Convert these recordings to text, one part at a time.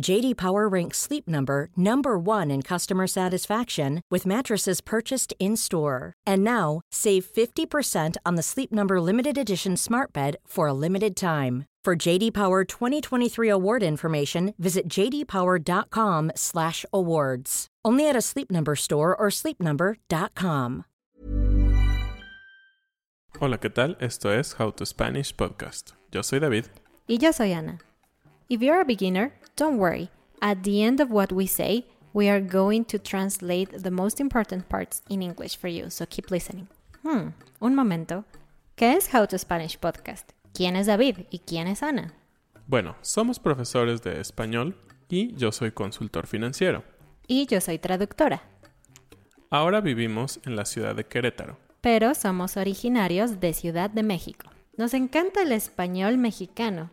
JD Power ranks Sleep Number number 1 in customer satisfaction with mattresses purchased in-store. And now, save 50% on the Sleep Number limited edition Smart Bed for a limited time. For JD Power 2023 award information, visit jdpower.com/awards. Only at a Sleep Number store or sleepnumber.com. Hola, ¿qué tal? Esto es How to Spanish Podcast. Yo soy David. Y yo soy Ana. If you're a beginner, don't worry. At the end of what we say, we are going to translate the most important parts in English for you, so keep listening. Hmm, un momento. ¿Qué es How to Spanish Podcast? ¿Quién es David y quién es Ana? Bueno, somos profesores de español y yo soy consultor financiero. Y yo soy traductora, Ahora vivimos en la ciudad de Querétaro. pero somos originarios de Ciudad de México. Nos encanta el español mexicano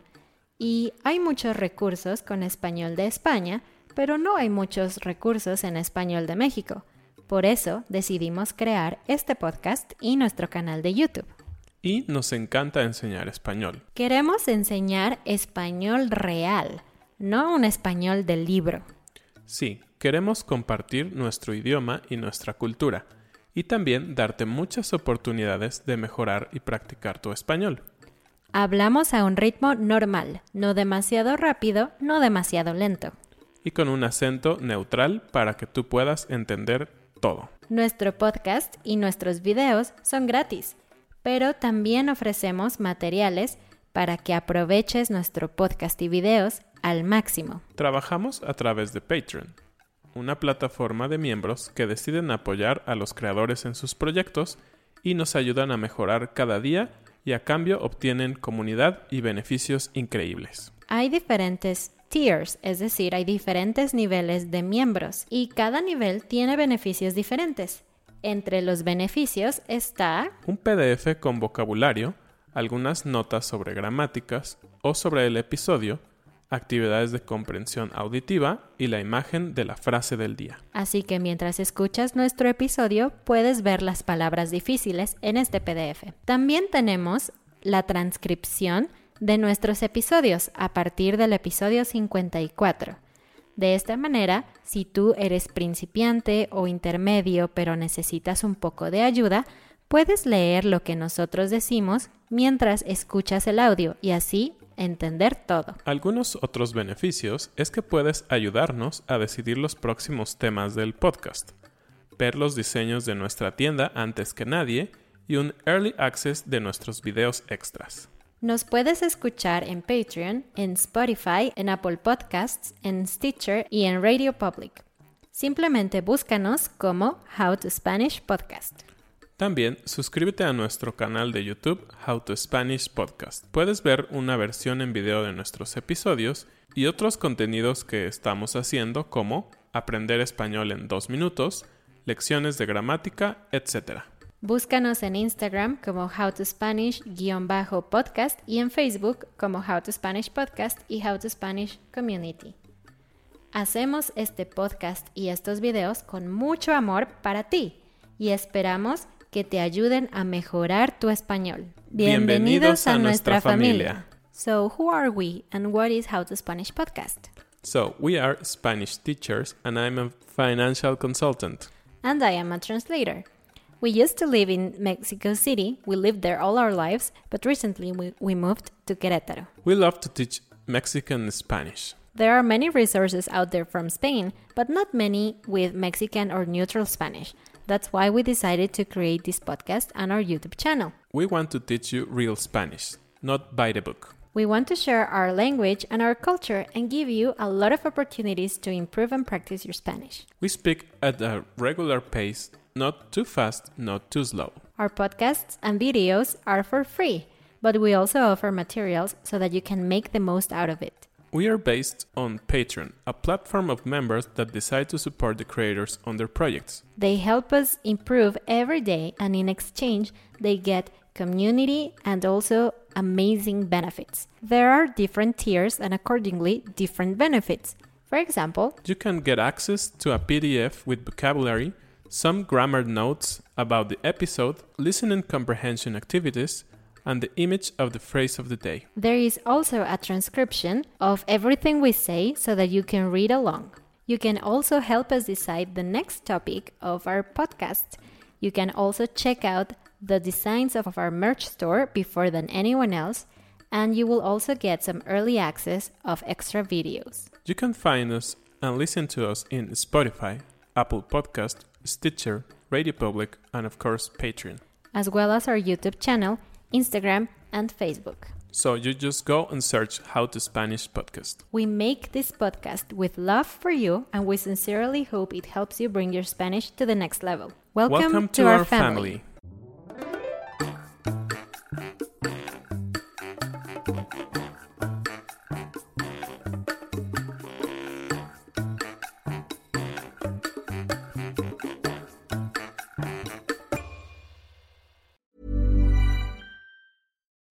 y hay muchos recursos con español de España, pero no hay muchos recursos en español de México. Por eso decidimos crear este podcast y nuestro canal de YouTube. Y nos encanta enseñar español. Queremos enseñar español real, no un español del libro. Sí, queremos compartir nuestro idioma y nuestra cultura. Y también darte muchas oportunidades de mejorar y practicar tu español. Hablamos a un ritmo normal, no demasiado rápido, no demasiado lento. Y con un acento neutral para que tú puedas entender todo. Nuestro podcast y nuestros videos son gratis, pero también ofrecemos materiales para que aproveches nuestro podcast y videos al máximo. Trabajamos a través de Patreon, una plataforma de miembros que deciden apoyar a los creadores en sus proyectos y nos ayudan a mejorar cada día y a cambio obtienen comunidad y beneficios increíbles. Hay diferentes tiers, es decir, hay diferentes niveles de miembros y cada nivel tiene beneficios diferentes. Entre los beneficios está Un PDF con vocabulario, algunas notas sobre gramáticas o sobre el episodio, actividades de comprensión auditiva y la imagen de la frase del día. Así que mientras escuchas nuestro episodio puedes ver las palabras difíciles en este PDF. También tenemos la transcripción de nuestros episodios a partir del episodio 54. De esta manera, si tú eres principiante o intermedio pero necesitas un poco de ayuda, puedes leer lo que nosotros decimos mientras escuchas el audio y así entender todo. Algunos otros beneficios es que puedes ayudarnos a decidir los próximos temas del podcast, ver los diseños de nuestra tienda antes que nadie y un early access de nuestros videos extras. Nos puedes escuchar en Patreon, en Spotify, en Apple Podcasts, en Stitcher y en Radio Public. Simplemente búscanos como How to Spanish Podcast. También suscríbete a nuestro canal de YouTube How to Spanish Podcast. Puedes ver una versión en video de nuestros episodios y otros contenidos que estamos haciendo como aprender español en dos minutos, lecciones de gramática, etc. Búscanos en Instagram como How to Spanish-podcast y en Facebook como How to Spanish Podcast y How to Spanish Community. Hacemos este podcast y estos videos con mucho amor para ti y esperamos que te ayuden a mejorar tu español. Bienvenidos a nuestra familia. So, who are we and what is How to Spanish podcast? So, we are Spanish teachers, and I'm a financial consultant. And I am a translator. We used to live in Mexico City. We lived there all our lives, but recently we, we moved to Querétaro. We love to teach Mexican Spanish. There are many resources out there from Spain, but not many with Mexican or neutral Spanish. That's why we decided to create this podcast and our YouTube channel. We want to teach you real Spanish, not by the book. We want to share our language and our culture and give you a lot of opportunities to improve and practice your Spanish. We speak at a regular pace, not too fast, not too slow. Our podcasts and videos are for free, but we also offer materials so that you can make the most out of it. We are based on Patreon, a platform of members that decide to support the creators on their projects. They help us improve every day, and in exchange, they get community and also amazing benefits. There are different tiers and accordingly different benefits. For example, you can get access to a PDF with vocabulary, some grammar notes about the episode, listening comprehension activities, and the image of the phrase of the day. There is also a transcription of everything we say so that you can read along. You can also help us decide the next topic of our podcast. You can also check out the designs of our merch store before than anyone else, and you will also get some early access of extra videos. You can find us and listen to us in Spotify, Apple Podcast, Stitcher, Radio Public, and of course Patreon, as well as our YouTube channel, Instagram, and Facebook. So you just go and search How to Spanish Podcast. We make this podcast with love for you, and we sincerely hope it helps you bring your Spanish to the next level. Welcome, Welcome to, to, our, our family. family.